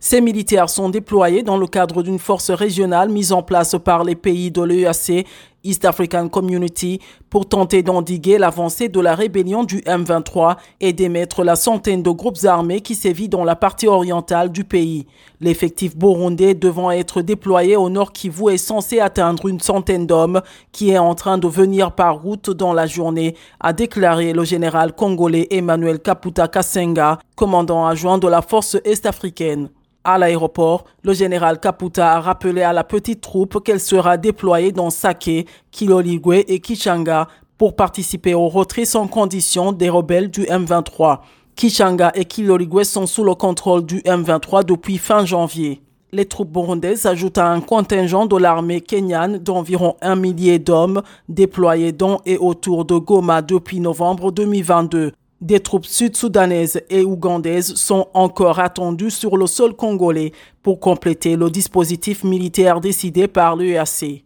Ces militaires sont déployés dans le cadre d'une force régionale mise en place par les pays de l'EAC, East African Community, pour tenter d'endiguer l'avancée de la rébellion du M23 et d'émettre la centaine de groupes armés qui sévit dans la partie orientale du pays. L'effectif burundais devant être déployé au nord Kivu est censé atteindre une centaine d'hommes qui est en train de venir par route dans la journée, a déclaré le général congolais Emmanuel Kaputa Kasenga, commandant adjoint de la force est-africaine. À l'aéroport, le général Kaputa a rappelé à la petite troupe qu'elle sera déployée dans Sake, Kiloligwe et Kichanga pour participer au retrait sans condition des rebelles du M23. Kichanga et Kiloligwe sont sous le contrôle du M23 depuis fin janvier. Les troupes burundaises ajoutent à un contingent de l'armée kenyane d'environ un millier d'hommes déployés dans et autour de Goma depuis novembre 2022. Des troupes sud-soudanaises et ougandaises sont encore attendues sur le sol congolais pour compléter le dispositif militaire décidé par l'UAC.